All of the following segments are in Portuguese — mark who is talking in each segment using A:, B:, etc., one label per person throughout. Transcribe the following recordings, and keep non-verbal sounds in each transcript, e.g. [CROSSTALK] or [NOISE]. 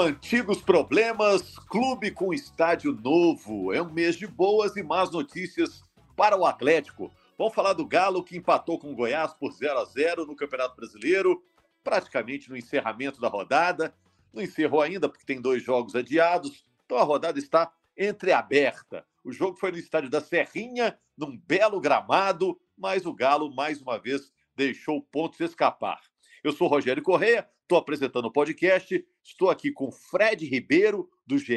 A: Antigos problemas, clube com estádio novo. É um mês de boas e más notícias para o Atlético. Vamos falar do Galo que empatou com o Goiás por 0 a 0 no Campeonato Brasileiro, praticamente no encerramento da rodada. Não encerrou ainda porque tem dois jogos adiados, então a rodada está entreaberta. O jogo foi no estádio da Serrinha, num belo gramado, mas o Galo mais uma vez deixou pontos escapar. Eu sou Rogério Correia, estou apresentando o podcast, estou aqui com Fred Ribeiro, do GE.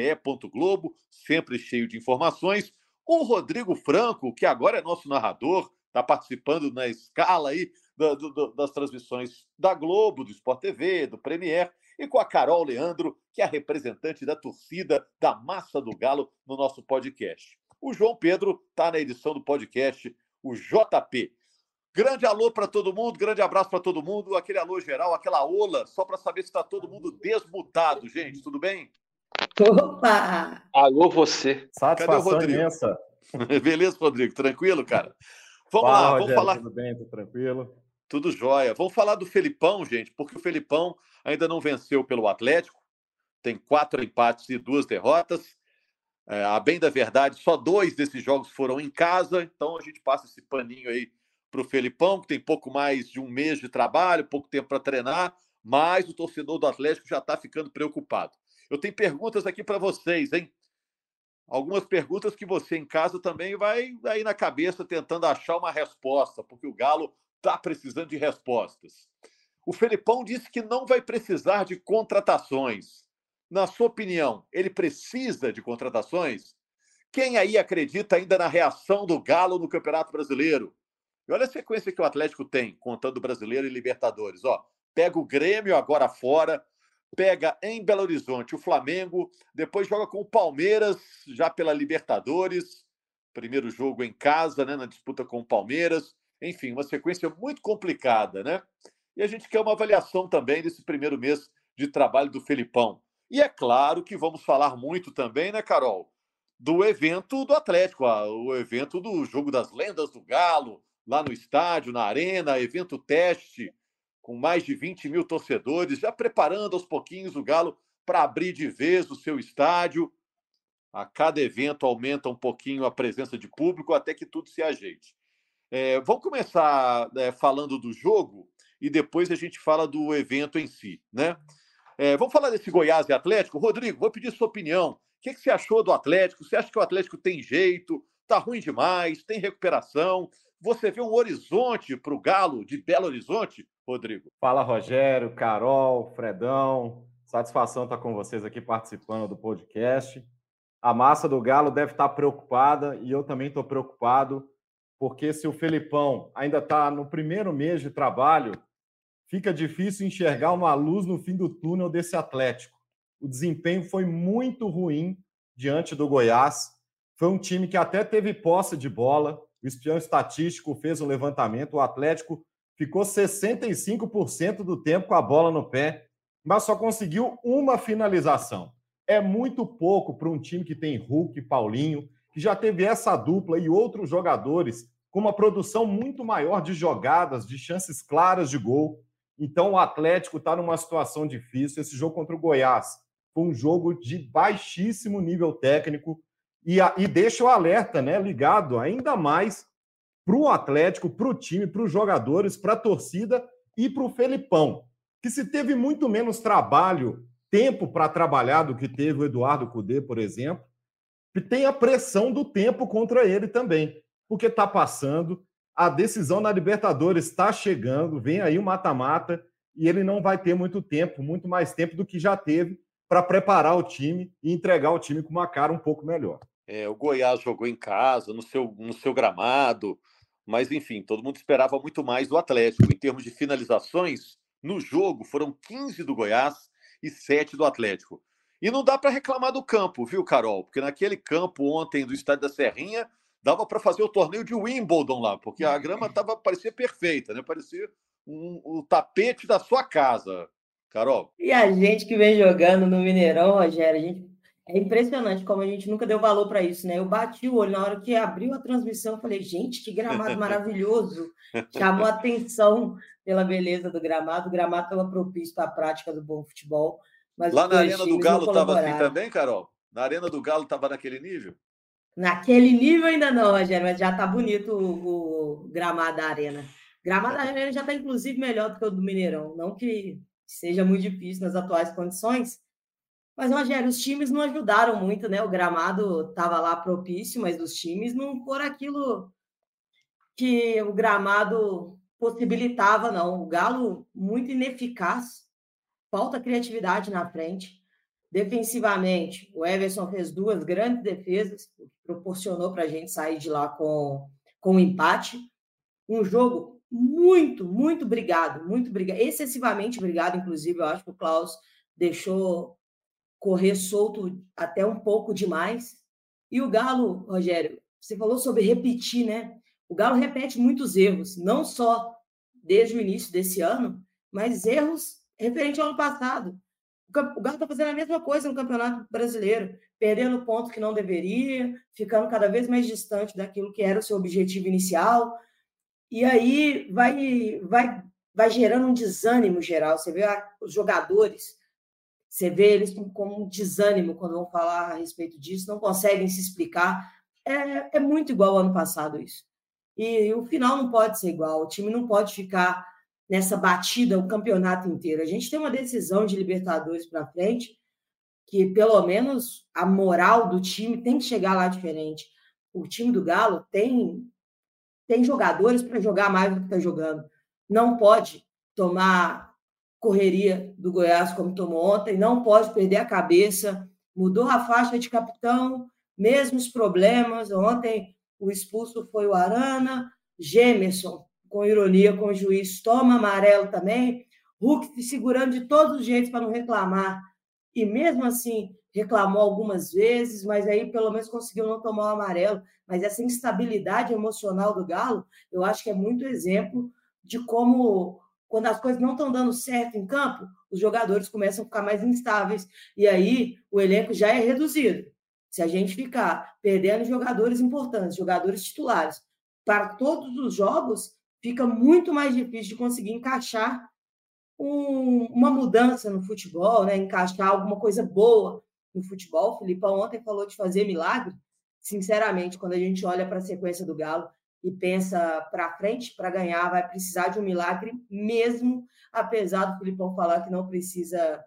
A: Globo, sempre cheio de informações. O Rodrigo Franco, que agora é nosso narrador, está participando na escala aí do, das transmissões da Globo, do Sport TV, do Premier, e com a Carol Leandro, que é a representante da torcida da Massa do Galo no nosso podcast. O João Pedro está na edição do podcast, o JP. Grande alô para todo mundo, grande abraço para todo mundo, aquele alô geral, aquela ola, só para saber se está todo mundo desmutado, gente, tudo bem?
B: Opa!
C: Alô você.
A: Satisfação Cadê o Rodrigo? imensa. [LAUGHS] Beleza, Rodrigo, tranquilo, cara? Vamos Fala, lá, vamos Rogério, falar.
D: Tudo bem, tudo tranquilo?
A: Tudo jóia. Vamos falar do Felipão, gente, porque o Felipão ainda não venceu pelo Atlético, tem quatro empates e duas derrotas. É, a bem da verdade, só dois desses jogos foram em casa, então a gente passa esse paninho aí para o Felipão, que tem pouco mais de um mês de trabalho, pouco tempo para treinar, mas o torcedor do Atlético já está ficando preocupado. Eu tenho perguntas aqui para vocês, hein? Algumas perguntas que você em casa também vai aí na cabeça tentando achar uma resposta, porque o Galo está precisando de respostas. O Felipão disse que não vai precisar de contratações. Na sua opinião, ele precisa de contratações? Quem aí acredita ainda na reação do Galo no Campeonato Brasileiro? E olha a sequência que o Atlético tem, contando Brasileiro e Libertadores. Ó, pega o Grêmio agora fora, pega em Belo Horizonte o Flamengo, depois joga com o Palmeiras, já pela Libertadores, primeiro jogo em casa, né, na disputa com o Palmeiras. Enfim, uma sequência muito complicada, né? E a gente quer uma avaliação também desse primeiro mês de trabalho do Felipão. E é claro que vamos falar muito também, né, Carol, do evento do Atlético, o evento do Jogo das Lendas do Galo, lá no estádio, na arena, evento teste, com mais de 20 mil torcedores, já preparando aos pouquinhos o Galo para abrir de vez o seu estádio. A cada evento aumenta um pouquinho a presença de público até que tudo se ajeite. É, vamos começar é, falando do jogo e depois a gente fala do evento em si, né? É, vamos falar desse Goiás e Atlético? Rodrigo, vou pedir sua opinião. O que, que você achou do Atlético? Você acha que o Atlético tem jeito? Tá ruim demais? Tem recuperação? Você vê um horizonte para o Galo de Belo Horizonte, Rodrigo?
D: Fala, Rogério, Carol, Fredão. Satisfação estar com vocês aqui participando do podcast. A massa do Galo deve estar preocupada e eu também estou preocupado, porque se o Felipão ainda está no primeiro mês de trabalho, fica difícil enxergar uma luz no fim do túnel desse Atlético. O desempenho foi muito ruim diante do Goiás. Foi um time que até teve posse de bola, o espião estatístico fez um levantamento, o Atlético ficou 65% do tempo com a bola no pé, mas só conseguiu uma finalização. É muito pouco para um time que tem Hulk e Paulinho, que já teve essa dupla e outros jogadores com uma produção muito maior de jogadas, de chances claras de gol. Então o Atlético está numa situação difícil. Esse jogo contra o Goiás foi um jogo de baixíssimo nível técnico. E, a, e deixa o alerta né, ligado ainda mais para o Atlético, para o time, para os jogadores, para a torcida e para o Felipão, que se teve muito menos trabalho, tempo para trabalhar do que teve o Eduardo Cudê, por exemplo, e tem a pressão do tempo contra ele também, porque está passando, a decisão na Libertadores está chegando, vem aí o mata-mata, e ele não vai ter muito tempo, muito mais tempo do que já teve para preparar o time e entregar o time com uma cara um pouco melhor.
A: É, o Goiás jogou em casa, no seu, no seu gramado, mas enfim, todo mundo esperava muito mais do Atlético. Em termos de finalizações, no jogo foram 15 do Goiás e 7 do Atlético. E não dá para reclamar do campo, viu, Carol? Porque naquele campo ontem do Estádio da Serrinha dava para fazer o torneio de Wimbledon lá, porque a grama [LAUGHS] tava, parecia perfeita, né? Parecia um, o tapete da sua casa, Carol.
B: E a gente que vem jogando no Mineirão, Rogério, a gente é impressionante como a gente nunca deu valor para isso, né? Eu bati o olho na hora que abriu a transmissão, falei, gente, que gramado maravilhoso! [LAUGHS] Chamou atenção pela beleza do gramado. O gramado estava propício para a prática do bom futebol.
A: Lá na Arena do Galo estava assim também, Carol? Na Arena do Galo estava naquele nível?
B: Naquele nível ainda não, Rogério, mas já está bonito o, o, gramado da Arena. Gramado da Arena já está, inclusive, melhor do que o do Mineirão. Não que seja muito difícil nas atuais condições, mas, Rogério, os times não ajudaram muito, né? O gramado estava lá propício, mas os times não foram aquilo que o gramado possibilitava, não. O Galo muito ineficaz, falta criatividade na frente. Defensivamente, o Everson fez duas grandes defesas, proporcionou para a gente sair de lá com, com um empate. Um jogo muito, muito brigado, muito brigado, excessivamente brigado, inclusive, eu acho que o Klaus deixou correr solto até um pouco demais. E o Galo, Rogério, você falou sobre repetir, né? O Galo repete muitos erros, não só desde o início desse ano, mas erros referente ao ano passado. O Galo está fazendo a mesma coisa no Campeonato Brasileiro, perdendo pontos que não deveria, ficando cada vez mais distante daquilo que era o seu objetivo inicial. E aí vai, vai, vai gerando um desânimo geral. Você vê os jogadores você vê eles com, com um desânimo quando vão falar a respeito disso, não conseguem se explicar. É, é muito igual ao ano passado isso. E o final não pode ser igual. O time não pode ficar nessa batida o campeonato inteiro. A gente tem uma decisão de Libertadores para frente que pelo menos a moral do time tem que chegar lá diferente. O time do Galo tem tem jogadores para jogar mais do que está jogando. Não pode tomar correria do Goiás, como tomou ontem, não pode perder a cabeça. Mudou a faixa de capitão, mesmos problemas. Ontem o expulso foi o Arana, Gemerson, com ironia com o juiz, toma amarelo também. Hulk segurando de todos os jeitos para não reclamar. E mesmo assim, reclamou algumas vezes, mas aí pelo menos conseguiu não tomar o amarelo. Mas essa instabilidade emocional do Galo, eu acho que é muito exemplo de como quando as coisas não estão dando certo em campo, os jogadores começam a ficar mais instáveis e aí o elenco já é reduzido. Se a gente ficar perdendo jogadores importantes, jogadores titulares, para todos os jogos, fica muito mais difícil de conseguir encaixar um, uma mudança no futebol, né? encaixar alguma coisa boa no futebol. O Felipe ontem falou de fazer milagre. Sinceramente, quando a gente olha para a sequência do Galo, e pensa para frente para ganhar, vai precisar de um milagre mesmo, apesar do Filipão falar que não precisa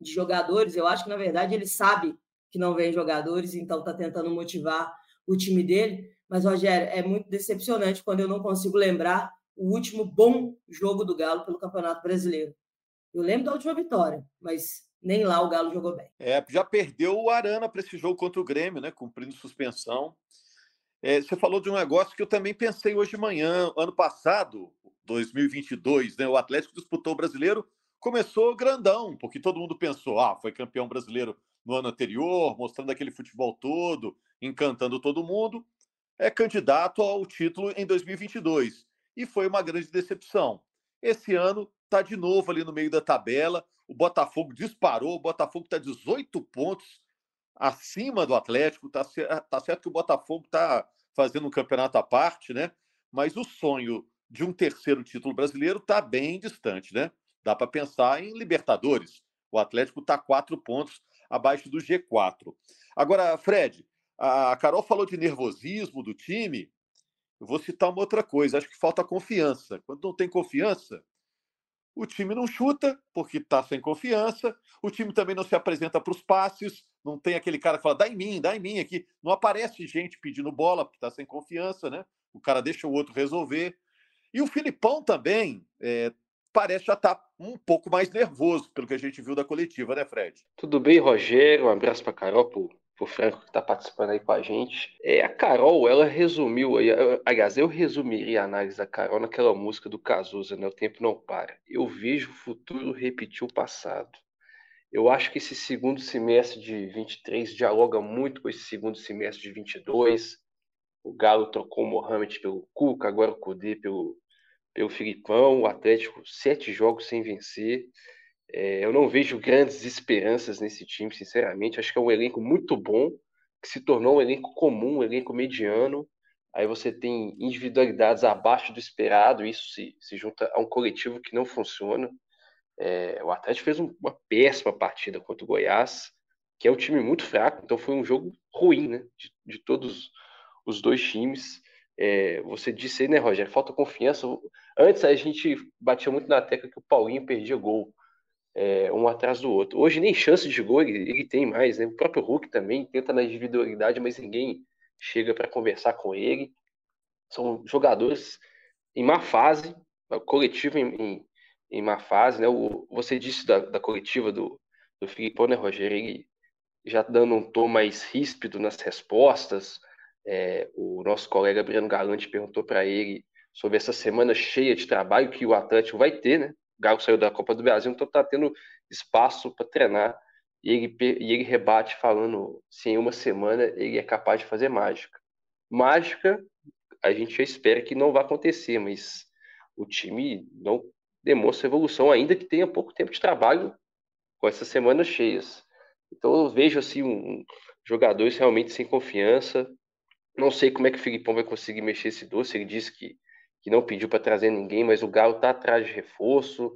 B: de jogadores. Eu acho que, na verdade, ele sabe que não vem jogadores, então está tentando motivar o time dele. Mas, Rogério, é muito decepcionante quando eu não consigo lembrar o último bom jogo do Galo pelo Campeonato Brasileiro. Eu lembro da última vitória, mas nem lá o Galo jogou bem.
A: É, já perdeu o Arana para esse jogo contra o Grêmio, né? Cumprindo suspensão. É, você falou de um negócio que eu também pensei hoje de manhã. Ano passado, 2022, né, o Atlético disputou o brasileiro, começou grandão, porque todo mundo pensou, ah, foi campeão brasileiro no ano anterior, mostrando aquele futebol todo, encantando todo mundo. É candidato ao título em 2022. E foi uma grande decepção. Esse ano está de novo ali no meio da tabela. O Botafogo disparou, o Botafogo está 18 pontos acima do Atlético. Tá, tá certo que o Botafogo está fazendo um campeonato à parte, né? Mas o sonho de um terceiro título brasileiro está bem distante, né? Dá para pensar em Libertadores. O Atlético está quatro pontos abaixo do G4. Agora, Fred, a Carol falou de nervosismo do time. Eu vou citar uma outra coisa. Acho que falta confiança. Quando não tem confiança, o time não chuta, porque está sem confiança. O time também não se apresenta para os passes. Não tem aquele cara que fala, dá em mim, dá em mim aqui. Não aparece gente pedindo bola, porque está sem confiança, né? O cara deixa o outro resolver. E o Filipão também é, parece já estar tá um pouco mais nervoso, pelo que a gente viu da coletiva, né, Fred?
C: Tudo bem, Rogério? Um abraço para Carol, pro Franco que está participando aí com a gente. É, a Carol, ela resumiu aí, aliás, eu resumiria a análise da Carol naquela música do Cazuza, né? O tempo não para. Eu vejo o futuro repetir o passado. Eu acho que esse segundo semestre de 23 dialoga muito com esse segundo semestre de 22. O Galo trocou o Mohamed pelo Cuca, agora o Cudê pelo, pelo Filipão. O Atlético, sete jogos sem vencer. É, eu não vejo grandes esperanças nesse time, sinceramente. Acho que é um elenco muito bom, que se tornou um elenco comum, um elenco mediano. Aí você tem individualidades abaixo do esperado, isso se, se junta a um coletivo que não funciona. É, o Atlético fez uma péssima partida contra o Goiás, que é um time muito fraco, então foi um jogo ruim, né? De, de todos os dois times. É, você disse aí, né, Rogério? Falta confiança. Antes a gente batia muito na tecla que o Paulinho perdia gol é, um atrás do outro. Hoje nem chance de gol ele, ele tem mais, né? O próprio Hulk também tenta na individualidade, mas ninguém chega para conversar com ele. São jogadores em má fase, coletivo em, em, em má fase, né? O, você disse da, da coletiva do, do Filipão, né, Rogério? Ele já dando um tom mais ríspido nas respostas. É, o nosso colega Breno Galante perguntou para ele sobre essa semana cheia de trabalho que o Atlético vai ter, né? Galo saiu da Copa do Brasil, então está tendo espaço para treinar. E ele, e ele rebate falando se em uma semana ele é capaz de fazer mágica. Mágica, a gente já espera que não vai acontecer, mas o time não demonstra evolução, ainda que tenha pouco tempo de trabalho com essas semanas cheias. Então eu vejo assim um, jogadores realmente sem confiança. Não sei como é que o Filipão vai conseguir mexer esse doce. Ele disse que que não pediu para trazer ninguém, mas o Galo está atrás de reforço.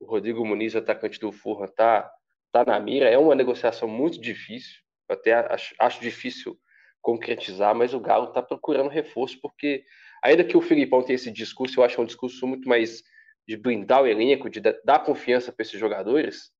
C: O Rodrigo Muniz, atacante do Furran, está tá na mira. É uma negociação muito difícil, até acho, acho difícil concretizar, mas o Galo está procurando reforço, porque ainda que o Filipão tenha esse discurso, eu acho um discurso muito mais de blindar o elenco, de dar confiança para esses jogadores.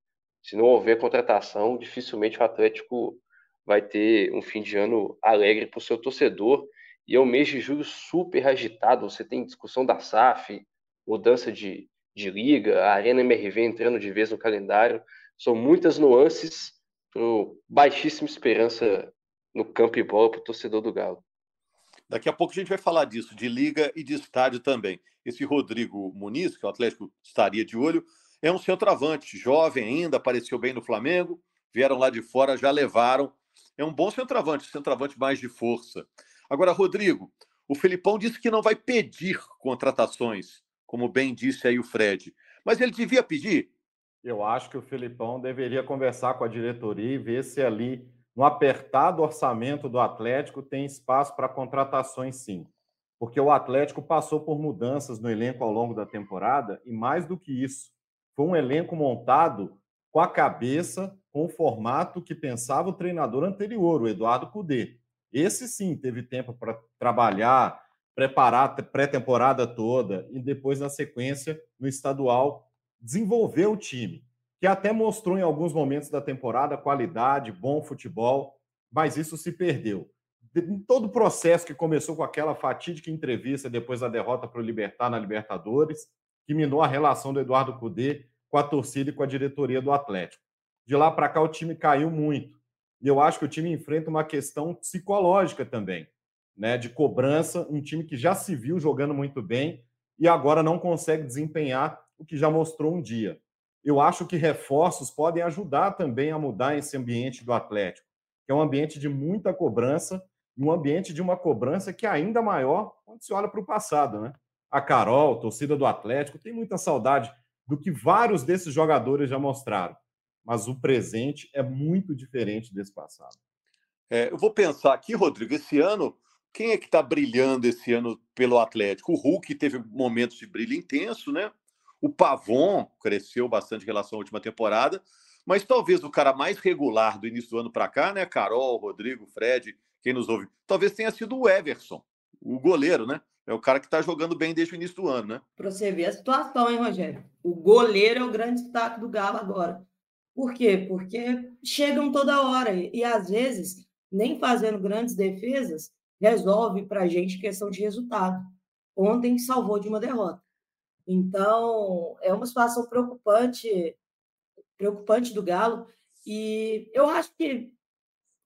C: Se não houver contratação, dificilmente o Atlético vai ter um fim de ano alegre para o seu torcedor. E é um mês de julho super agitado. Você tem discussão da SAF, mudança de, de liga, a Arena MRV entrando de vez no calendário. São muitas nuances para baixíssima esperança no campo e bola para o torcedor do Galo.
A: Daqui a pouco a gente vai falar disso, de liga e de estádio também. Esse Rodrigo Muniz, que o Atlético estaria de olho, é um centroavante, jovem ainda, apareceu bem no Flamengo, vieram lá de fora, já levaram. É um bom centroavante, centroavante mais de força. Agora, Rodrigo, o Felipão disse que não vai pedir contratações, como bem disse aí o Fred. Mas ele devia pedir?
D: Eu acho que o Felipão deveria conversar com a diretoria e ver se ali, no apertado orçamento do Atlético, tem espaço para contratações sim. Porque o Atlético passou por mudanças no elenco ao longo da temporada e, mais do que isso, foi um elenco montado com a cabeça, com o formato que pensava o treinador anterior, o Eduardo Cudê. Esse sim teve tempo para trabalhar, preparar a pré-temporada toda e depois, na sequência, no estadual, desenvolver o time, que até mostrou em alguns momentos da temporada qualidade, bom futebol, mas isso se perdeu. Em todo o processo que começou com aquela fatídica entrevista depois da derrota para o Libertar na Libertadores, que minou a relação do Eduardo Cudê com a torcida e com a diretoria do Atlético. De lá para cá, o time caiu muito. E eu acho que o time enfrenta uma questão psicológica também, né? De cobrança, um time que já se viu jogando muito bem e agora não consegue desempenhar o que já mostrou um dia. Eu acho que reforços podem ajudar também a mudar esse ambiente do Atlético, que é um ambiente de muita cobrança um ambiente de uma cobrança que é ainda maior quando se olha para o passado, né? A Carol, torcida do Atlético, tem muita saudade do que vários desses jogadores já mostraram mas o presente é muito diferente desse passado.
A: É, eu vou pensar aqui, Rodrigo, esse ano, quem é que está brilhando esse ano pelo Atlético? O Hulk teve momentos de brilho intenso, né? O Pavon cresceu bastante em relação à última temporada, mas talvez o cara mais regular do início do ano para cá, né? Carol, Rodrigo, Fred, quem nos ouve, talvez tenha sido o Everson, o goleiro, né? É o cara que está jogando bem desde o início do ano, né?
B: Para você ver a situação, hein, Rogério? O goleiro é o grande destaque do Galo agora. Por quê? Porque chegam toda hora e, às vezes, nem fazendo grandes defesas, resolve para a gente questão de resultado. Ontem salvou de uma derrota. Então, é uma situação preocupante, preocupante do Galo. E eu acho que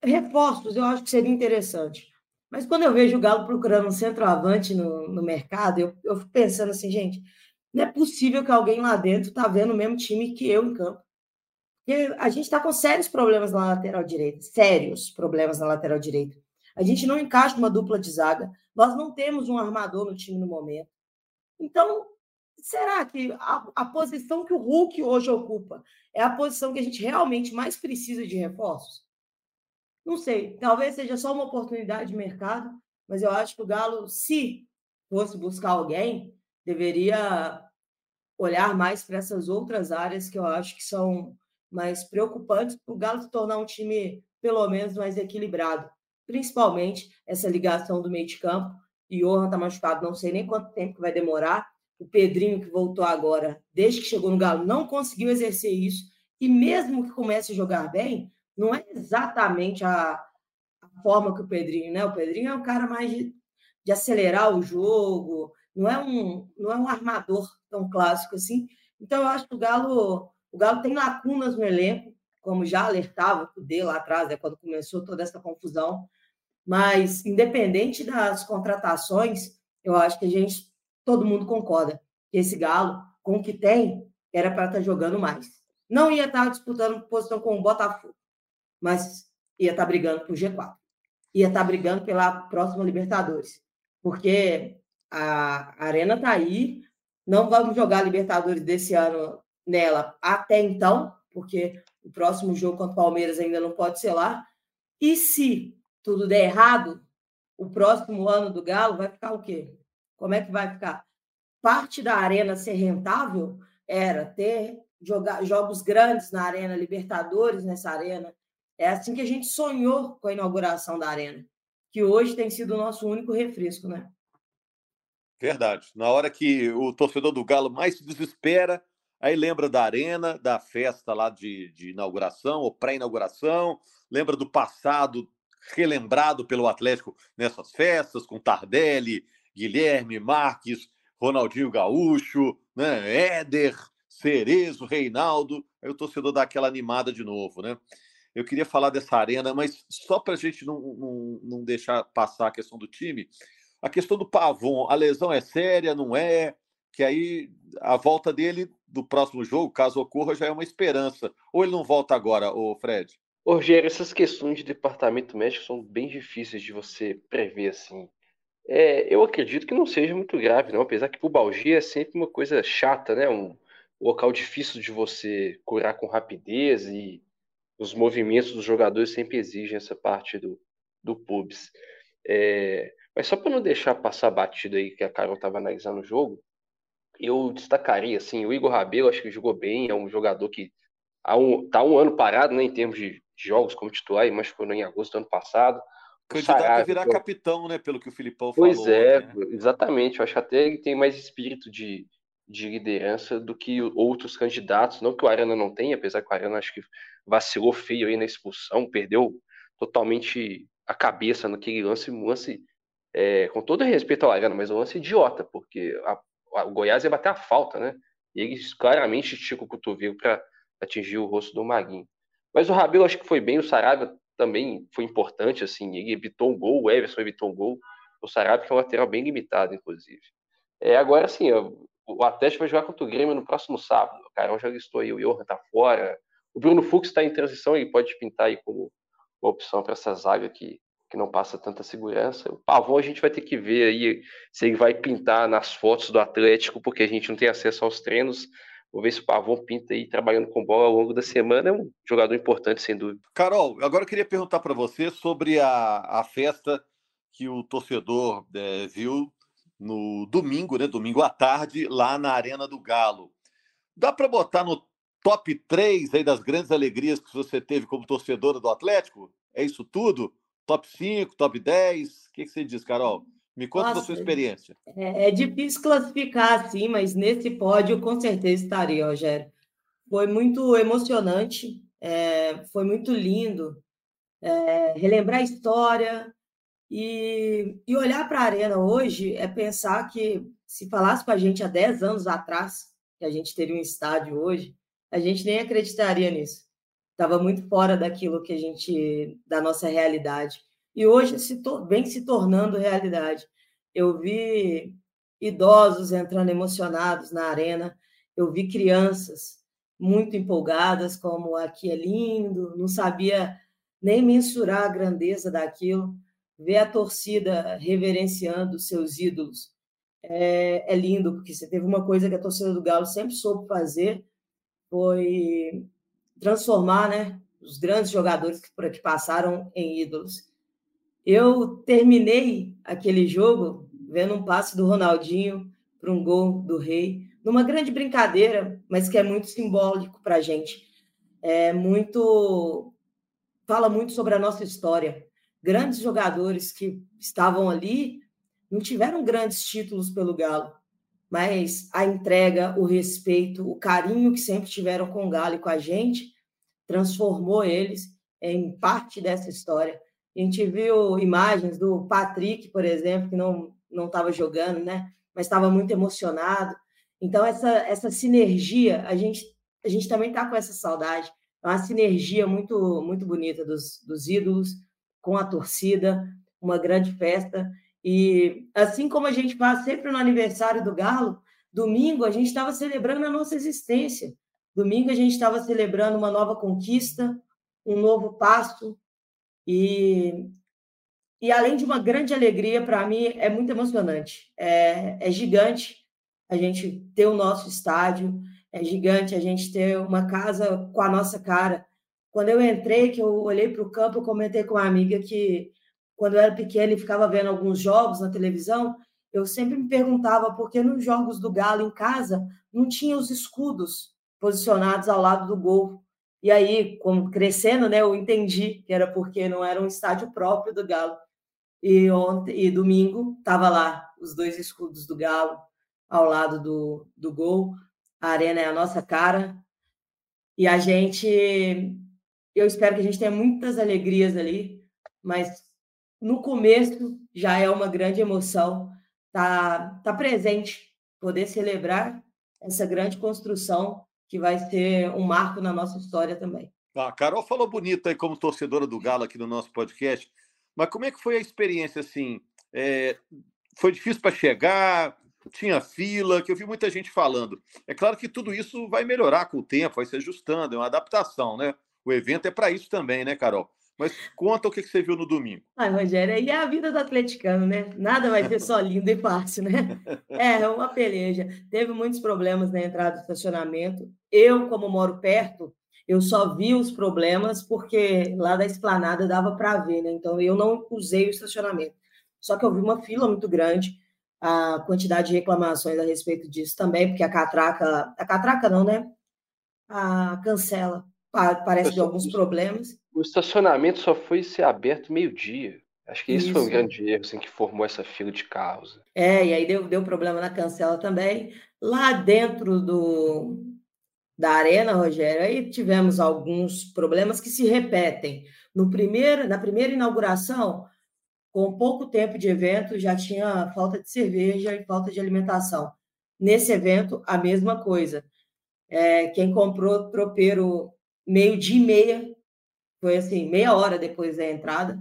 B: reforços eu acho que seria interessante. Mas quando eu vejo o Galo procurando um centroavante no, no mercado, eu, eu fico pensando assim, gente, não é possível que alguém lá dentro tá vendo o mesmo time que eu em campo Porque a gente está com sérios problemas na lateral direita, sérios problemas na lateral direita. A gente não encaixa uma dupla de zaga, nós não temos um armador no time no momento. Então, será que a, a posição que o Hulk hoje ocupa é a posição que a gente realmente mais precisa de reforços? Não sei, talvez seja só uma oportunidade de mercado, mas eu acho que o Galo, se fosse buscar alguém, deveria olhar mais para essas outras áreas que eu acho que são mais preocupantes para o Galo se tornar um time pelo menos mais equilibrado. Principalmente essa ligação do meio de campo. E Johan está machucado, não sei nem quanto tempo que vai demorar. O Pedrinho, que voltou agora, desde que chegou no Galo, não conseguiu exercer isso. E mesmo que comece a jogar bem, não é exatamente a, a forma que o Pedrinho, né? O Pedrinho é um cara mais de, de acelerar o jogo, não é um, não é um armador tão clássico assim. Então, eu acho que o Galo, o Galo tem lacunas no elenco, como já alertava o D lá atrás, é quando começou toda essa confusão. Mas, independente das contratações, eu acho que a gente, todo mundo concorda que esse Galo, com o que tem, era para estar tá jogando mais. Não ia estar tá disputando posição com o Botafogo, mas ia estar tá brigando por G4. Ia estar brigando pela próxima Libertadores. Porque a Arena está aí, não vamos jogar Libertadores desse ano nela até então, porque o próximo jogo contra o Palmeiras ainda não pode ser lá. E se tudo der errado, o próximo ano do Galo vai ficar o quê? Como é que vai ficar? Parte da arena ser rentável era ter jogar jogos grandes na arena, Libertadores nessa arena. É assim que a gente sonhou com a inauguração da arena, que hoje tem sido o nosso único refresco, né?
A: Verdade. Na hora que o torcedor do Galo mais se desespera, aí lembra da arena, da festa lá de, de inauguração ou pré-inauguração, lembra do passado relembrado pelo Atlético nessas festas, com Tardelli, Guilherme, Marques, Ronaldinho Gaúcho, né, Éder, Cerezo, Reinaldo. Aí o torcedor dá aquela animada de novo, né? Eu queria falar dessa arena, mas só para a gente não, não, não deixar passar a questão do time, a questão do Pavon, a lesão é séria, não é? Que aí a volta dele do próximo jogo, caso ocorra, já é uma esperança. Ou ele não volta agora, o Fred?
C: Rogério, essas questões de departamento médico são bem difíceis de você prever assim. É, eu acredito que não seja muito grave, não, apesar que pubalgia é sempre uma coisa chata, né? Um local difícil de você curar com rapidez e os movimentos dos jogadores sempre exigem essa parte do, do pubs. É, mas só para não deixar passar batido aí que a Carol estava analisando o jogo, eu destacaria assim, o Igor Rabelo acho que jogou bem, é um jogador que há um, tá um ano parado, né, em termos de jogos como titular, e machucou em agosto do ano passado.
A: Candidato a virar capitão, né, pelo que o Filipão
C: pois
A: falou.
C: Pois é, né? exatamente. Eu acho até que ele tem mais espírito de, de liderança do que outros candidatos. Não que o Arana não tenha, apesar que o Arana acho que vacilou feio aí na expulsão, perdeu totalmente a cabeça naquele lance, lance é, com todo respeito ao Arana, mas um lance idiota, porque a, o Goiás ia bater a falta, né? E ele claramente estica o cotovelo para atingir o rosto do Maguinho. Mas o Rabelo acho que foi bem, o Sarabia também foi importante, assim, ele evitou um gol, o Everson evitou um gol, o Sarabia que é um lateral bem limitado, inclusive. É, agora, sim, o Atlético vai jogar contra o Grêmio no próximo sábado. O Carol já listou aí, o Johan tá fora, o Bruno Fux está em transição, ele pode pintar aí como uma opção para essa zaga que que não passa tanta segurança. O Pavon a gente vai ter que ver aí se ele vai pintar nas fotos do Atlético, porque a gente não tem acesso aos treinos. Vou ver se o Pavon pinta aí trabalhando com bola ao longo da semana. É um jogador importante, sem dúvida.
A: Carol, agora eu queria perguntar para você sobre a, a festa que o torcedor é, viu no domingo, né? Domingo à tarde, lá na Arena do Galo. Dá para botar no top 3 aí das grandes alegrias que você teve como torcedora do Atlético? É isso tudo? Top 5, top 10? O que, que você diz, Carol? Me conta Nossa, da sua experiência.
B: É, é, difícil classificar assim, mas nesse pódio com certeza estaria, Rogério. Foi muito emocionante, é, foi muito lindo é, relembrar a história e, e olhar para a arena hoje é pensar que se falasse com a gente há 10 anos atrás que a gente teria um estádio hoje, a gente nem acreditaria nisso estava muito fora daquilo que a gente, da nossa realidade. E hoje se vem se tornando realidade. Eu vi idosos entrando emocionados na arena, eu vi crianças muito empolgadas, como aqui é lindo, não sabia nem mensurar a grandeza daquilo, ver a torcida reverenciando seus ídolos. É, é, lindo, porque você teve uma coisa que a torcida do Galo sempre soube fazer, foi transformar né, os grandes jogadores que por aqui passaram em ídolos. Eu terminei aquele jogo vendo um passe do Ronaldinho para um gol do Rei, numa grande brincadeira, mas que é muito simbólico para a gente. É muito. Fala muito sobre a nossa história. Grandes jogadores que estavam ali não tiveram grandes títulos pelo Galo, mas a entrega, o respeito, o carinho que sempre tiveram com o Galo e com a gente transformou eles em parte dessa história. A gente viu imagens do Patrick, por exemplo, que não não estava jogando, né? Mas estava muito emocionado. Então essa essa sinergia, a gente a gente também está com essa saudade. É uma sinergia muito muito bonita dos, dos ídolos com a torcida, uma grande festa. E assim como a gente faz sempre no aniversário do Galo, domingo a gente estava celebrando a nossa existência. Domingo a gente estava celebrando uma nova conquista, um novo passo. E e além de uma grande alegria, para mim é muito emocionante. É, é gigante a gente ter o nosso estádio, é gigante a gente ter uma casa com a nossa cara. Quando eu entrei, que eu olhei para o campo, eu comentei com uma amiga que quando eu era pequena e ficava vendo alguns jogos na televisão, eu sempre me perguntava por que nos jogos do Galo em casa não tinha os escudos posicionados ao lado do gol. E aí, como crescendo, né, eu entendi que era porque não era um estádio próprio do Galo. E ontem e domingo tava lá os dois escudos do Galo ao lado do, do gol. A arena é a nossa cara. E a gente eu espero que a gente tenha muitas alegrias ali, mas no começo já é uma grande emoção tá tá presente, poder celebrar essa grande construção que vai ser um marco na nossa história também.
A: A Carol falou bonito aí como torcedora do Galo aqui no nosso podcast. Mas como é que foi a experiência assim? É, foi difícil para chegar? Tinha fila? Que eu vi muita gente falando. É claro que tudo isso vai melhorar com o tempo, vai se ajustando, é uma adaptação, né? O evento é para isso também, né, Carol? Mas conta o que você viu no domingo.
B: Ai, Rogério, aí é a vida do atleticano, né? Nada vai ser [LAUGHS] só lindo e fácil, né? É, uma peleja. Teve muitos problemas na entrada do estacionamento. Eu, como moro perto, eu só vi os problemas porque lá da esplanada dava para ver, né? Então eu não usei o estacionamento. Só que eu vi uma fila muito grande, a quantidade de reclamações a respeito disso também, porque a catraca, a catraca não, né? A cancela parece de alguns problemas.
C: O estacionamento só foi ser aberto meio-dia. Acho que isso, isso, foi um grande erro assim, que formou essa fila de carros.
B: É, e aí deu, deu problema na cancela também. Lá dentro do, da Arena, Rogério, aí tivemos alguns problemas que se repetem. No primeiro, na primeira inauguração, com pouco tempo de evento, já tinha falta de cerveja e falta de alimentação. Nesse evento, a mesma coisa. É, quem comprou tropeiro meio-dia e meia, foi assim, meia hora depois da entrada,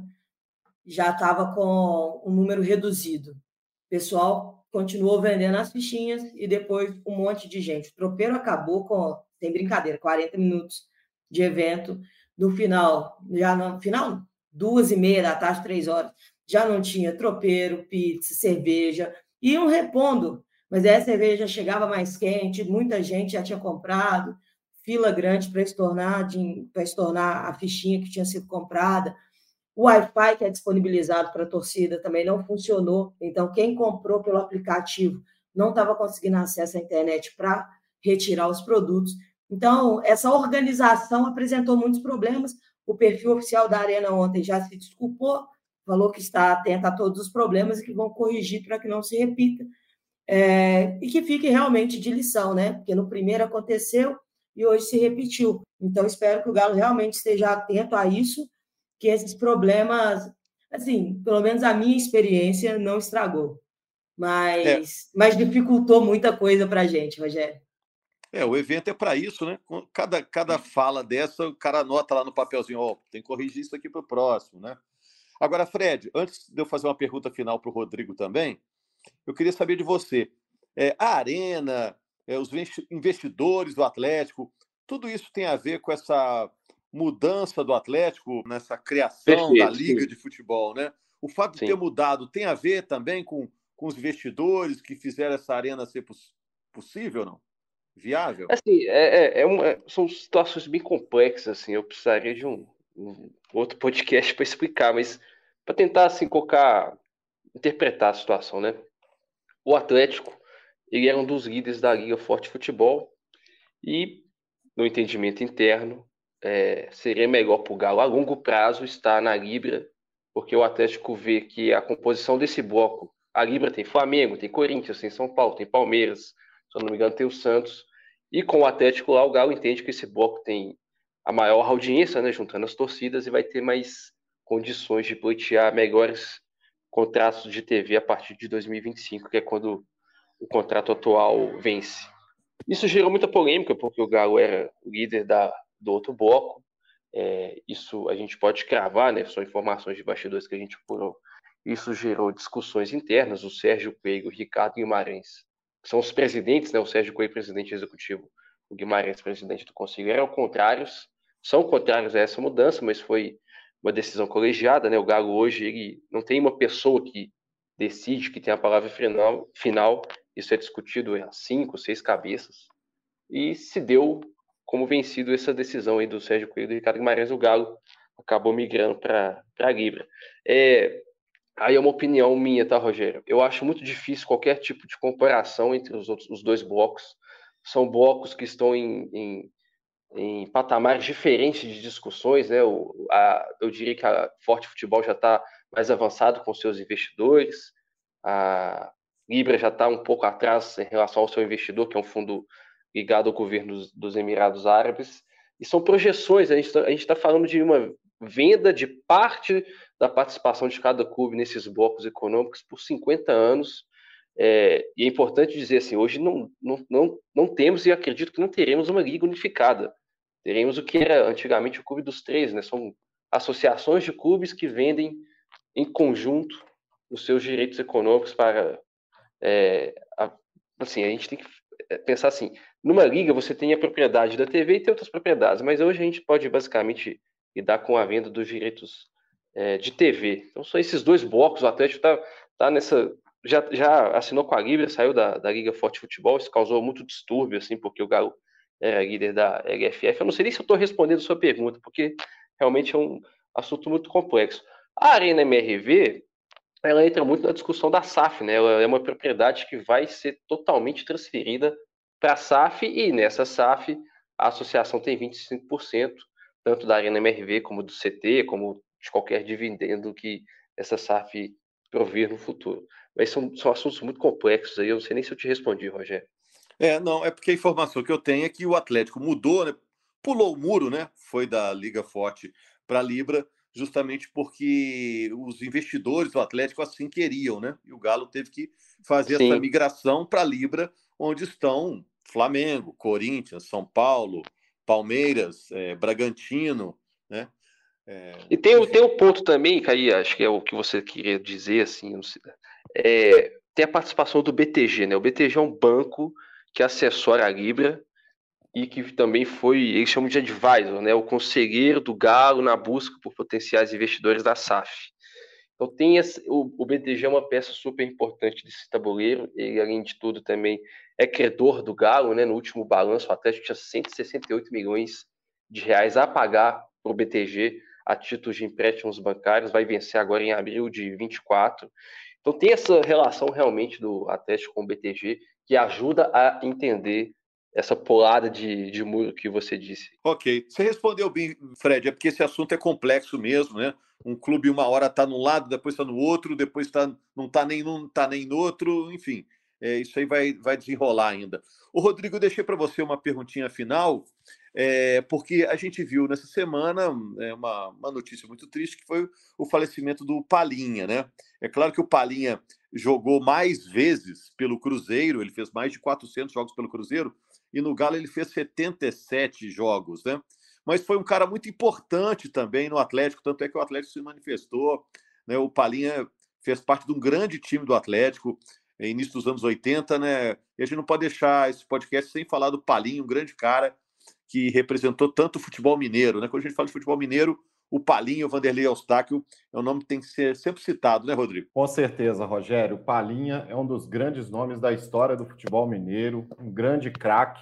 B: já estava com um número reduzido. O pessoal continuou vendendo as fichinhas e depois um monte de gente. O tropeiro acabou com sem brincadeira, 40 minutos de evento. No final, já no final, duas e meia da tarde, três horas, já não tinha tropeiro, pizza, cerveja, iam repondo, mas aí a cerveja chegava mais quente, muita gente já tinha comprado, fila grande para estornar, para estornar a fichinha que tinha sido comprada. O Wi-Fi que é disponibilizado para a torcida também não funcionou. Então, quem comprou pelo aplicativo não estava conseguindo acesso à internet para retirar os produtos. Então, essa organização apresentou muitos problemas. O perfil oficial da Arena ontem já se desculpou, falou que está atento a todos os problemas e que vão corrigir para que não se repita. É, e que fique realmente de lição, né? Porque no primeiro aconteceu e hoje se repetiu. Então, espero que o Galo realmente esteja atento a isso, que esses problemas, assim, pelo menos a minha experiência não estragou, mas, é. mas dificultou muita coisa para a gente, Rogério.
A: É, o evento é para isso, né? Cada, cada fala dessa, o cara anota lá no papelzinho, ó, oh, tem que corrigir isso aqui para o próximo, né? Agora, Fred, antes de eu fazer uma pergunta final para o Rodrigo também, eu queria saber de você. É, a Arena, é, os investidores do Atlético, tudo isso tem a ver com essa mudança do Atlético nessa criação Perfeito, da liga de futebol, né? O fato sim. de ter mudado tem a ver também com, com os investidores que fizeram essa arena ser poss possível, não? Viável?
C: Assim, é, é, é uma, são situações bem complexas, assim. Eu precisaria de um, um outro podcast para explicar, mas para tentar assim colocar, interpretar a situação, né? O Atlético, ele era um dos líderes da Liga Forte Futebol e no entendimento interno é, seria melhor para o Galo a longo prazo estar na Libra, porque o Atlético vê que a composição desse bloco, a Libra tem Flamengo, tem Corinthians, tem São Paulo, tem Palmeiras, se eu não me engano tem o Santos, e com o Atlético lá o Galo entende que esse bloco tem a maior audiência, né, juntando as torcidas, e vai ter mais condições de pleitear melhores contratos de TV a partir de 2025, que é quando o contrato atual vence. Isso gerou muita polêmica, porque o Galo era líder da, do outro bloco. É, isso a gente pode cravar, né? São informações de bastidores que a gente apurou. Isso gerou discussões internas. O Sérgio Coelho, o Ricardo Guimarães, que são os presidentes, né? O Sérgio Coelho, presidente executivo, o Guimarães, presidente do Conselho, eram contrários, são contrários a essa mudança, mas foi uma decisão colegiada, né? O Galo hoje ele não tem uma pessoa que decide, que tem a palavra final, final. Isso é discutido a cinco, seis cabeças. E se deu como vencido essa decisão aí do Sérgio Coelho e do Ricardo Guimarães, o Galo acabou migrando para a Libra. É, aí é uma opinião minha, tá, Rogério? Eu acho muito difícil qualquer tipo de comparação entre os, outros, os dois blocos. São blocos que estão em, em, em patamares diferentes de discussões, né? O, a, eu diria que a Forte Futebol já está mais avançado com seus investidores, a Libra já está um pouco atrás em relação ao seu investidor, que é um fundo ligado ao governo dos, dos Emirados Árabes. E são projeções, a gente está tá falando de uma venda de parte da participação de cada clube nesses blocos econômicos por 50 anos. É, e é importante dizer assim, hoje não, não, não, não temos e acredito que não teremos uma liga unificada. Teremos o que era antigamente o Clube dos Três, né? São associações de clubes que vendem em conjunto os seus direitos econômicos para é, a, assim a gente tem que é, pensar assim numa liga, você tem a propriedade da TV e tem outras propriedades, mas hoje a gente pode basicamente lidar com a venda dos direitos é, de TV. Então, são esses dois blocos. O Atlético está tá nessa. Já, já assinou com a Libra, saiu da, da Liga Forte Futebol. Isso causou muito distúrbio, assim, porque o Galo é líder da LFF. Eu não sei nem se eu estou respondendo a sua pergunta, porque realmente é um assunto muito complexo. A Arena MRV, ela entra muito na discussão da SAF, né? Ela é uma propriedade que vai ser totalmente transferida para a SAF e nessa SAF a associação tem 25%, tanto da Arena MRV como do CT, como de qualquer dividendo que essa SAF provir no futuro. Mas são, são assuntos muito complexos aí, eu não sei nem se eu te respondi, Rogério.
A: É, não, é porque a informação que eu tenho é que o Atlético mudou, né? Pulou o muro, né? Foi da Liga Forte para a Libra, justamente porque os investidores do Atlético assim queriam, né? E o Galo teve que fazer Sim. essa migração para a Libra, onde estão Flamengo, Corinthians, São Paulo, Palmeiras, é, Bragantino, né?
C: É, e tem, tem o ponto também, que aí acho que é o que você queria dizer, assim, é, tem a participação do BTG, né? O BTG é um banco que assessora a Libra e que também foi, eles chamam de advisor, né? O conselheiro do Galo na busca por potenciais investidores da SAF. Então tem esse, o, o BTG é uma peça super importante desse tabuleiro, ele além de tudo também é credor do Galo, né? No último balanço o Atlético tinha 168 milhões de reais a pagar para o BTG a títulos de empréstimos bancários, vai vencer agora em abril de 24. Então tem essa relação realmente do Atlético com o BTG que ajuda a entender essa polada de, de muro que você disse.
A: Ok. Você respondeu bem, Fred, é porque esse assunto é complexo mesmo, né? Um clube uma hora está num lado, depois está no outro, depois tá, não está nem num, tá nem no outro, enfim. É, isso aí vai, vai desenrolar ainda. O Rodrigo, eu deixei para você uma perguntinha final, é, porque a gente viu nessa semana é, uma, uma notícia muito triste, que foi o falecimento do Palinha, né? É claro que o Palinha jogou mais vezes pelo Cruzeiro, ele fez mais de 400 jogos pelo Cruzeiro, e no Galo ele fez 77 jogos, né? Mas foi um cara muito importante também no Atlético, tanto é que o Atlético se manifestou, né? O Palinha fez parte de um grande time do Atlético, início dos anos 80, né? E a gente não pode deixar esse podcast sem falar do Palinho, um grande cara que representou tanto o futebol mineiro. Né? Quando a gente fala de futebol mineiro, o Palinha, o Vanderlei Eustáquio, é um nome que tem que ser sempre citado, né, Rodrigo?
D: Com certeza, Rogério. Palinha é um dos grandes nomes da história do futebol mineiro, um grande craque.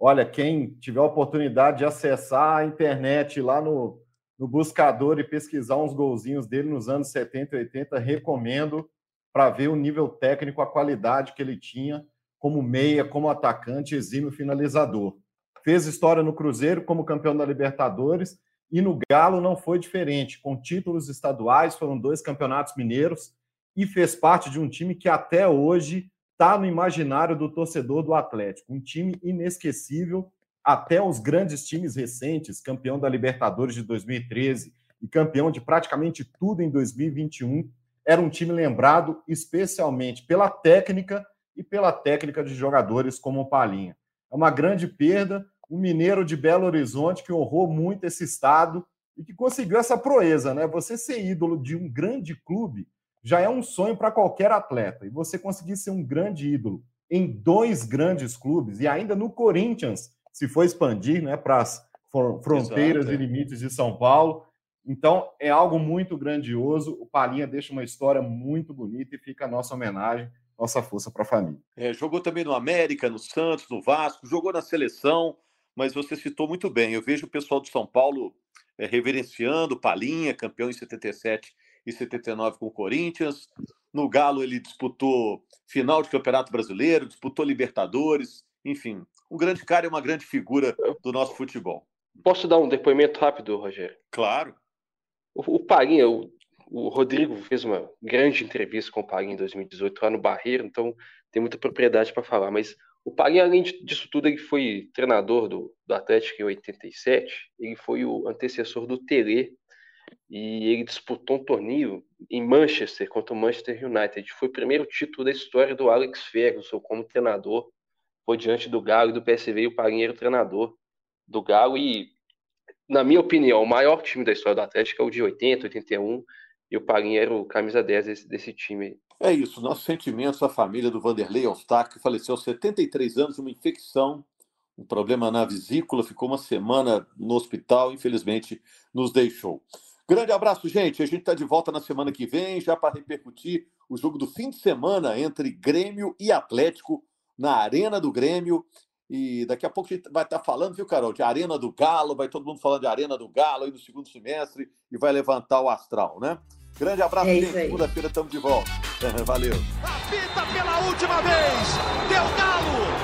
D: Olha, quem tiver a oportunidade de acessar a internet lá no, no buscador e pesquisar uns golzinhos dele nos anos 70 e 80, recomendo para ver o nível técnico, a qualidade que ele tinha como meia, como atacante, exímio finalizador. Fez história no Cruzeiro como campeão da Libertadores e no Galo não foi diferente, com títulos estaduais, foram dois campeonatos mineiros e fez parte de um time que até hoje está no imaginário do torcedor do Atlético. Um time inesquecível, até os grandes times recentes, campeão da Libertadores de 2013 e campeão de praticamente tudo em 2021, era um time lembrado especialmente pela técnica e pela técnica de jogadores como o Palinha. É uma grande perda, um mineiro de Belo Horizonte que honrou muito esse estado e que conseguiu essa proeza, né? Você ser ídolo de um grande clube já é um sonho para qualquer atleta. E você conseguir ser um grande ídolo em dois grandes clubes e ainda no Corinthians, se for expandir, né, para as fronteiras Exato, é. e limites de São Paulo. Então, é algo muito grandioso. O Palinha deixa uma história muito bonita e fica a nossa homenagem, nossa força para a família.
A: É, jogou também no América, no Santos, no Vasco, jogou na seleção mas você citou muito bem. Eu vejo o pessoal de São Paulo é, reverenciando Palinha, campeão em 77 e 79 com o Corinthians. No Galo, ele disputou final de Campeonato Brasileiro, disputou Libertadores, enfim, um grande cara e uma grande figura do nosso futebol.
C: Posso dar um depoimento rápido, Rogério?
A: Claro.
C: O, o Palinha, o, o Rodrigo fez uma grande entrevista com o Palinha em 2018 lá no Barreiro, então tem muita propriedade para falar, mas o Palinha, além disso tudo, ele foi treinador do, do Atlético em 87, ele foi o antecessor do Tele e ele disputou um torneio em Manchester contra o Manchester United. Foi o primeiro título da história do Alex Ferguson como treinador. Foi diante do Galo e do PSV e o o treinador do Galo e, na minha opinião, o maior time da história do Atlético é o de 80, 81 e o Palinha era o camisa 10 desse, desse time.
A: É isso, nossos sentimentos à família do Vanderlei Alstar, que faleceu aos 73 anos de uma infecção, um problema na vesícula, ficou uma semana no hospital, infelizmente nos deixou. Grande abraço, gente. A gente está de volta na semana que vem, já para repercutir o jogo do fim de semana entre Grêmio e Atlético na Arena do Grêmio. E daqui a pouco a gente vai estar tá falando, viu, Carol, de Arena do Galo, vai todo mundo falando de Arena do Galo aí no segundo semestre e vai levantar o astral, né? Grande abraço, é gente. Segunda-feira estamos de volta. [LAUGHS] Valeu.
E: Apita pela última vez. Deu Galo.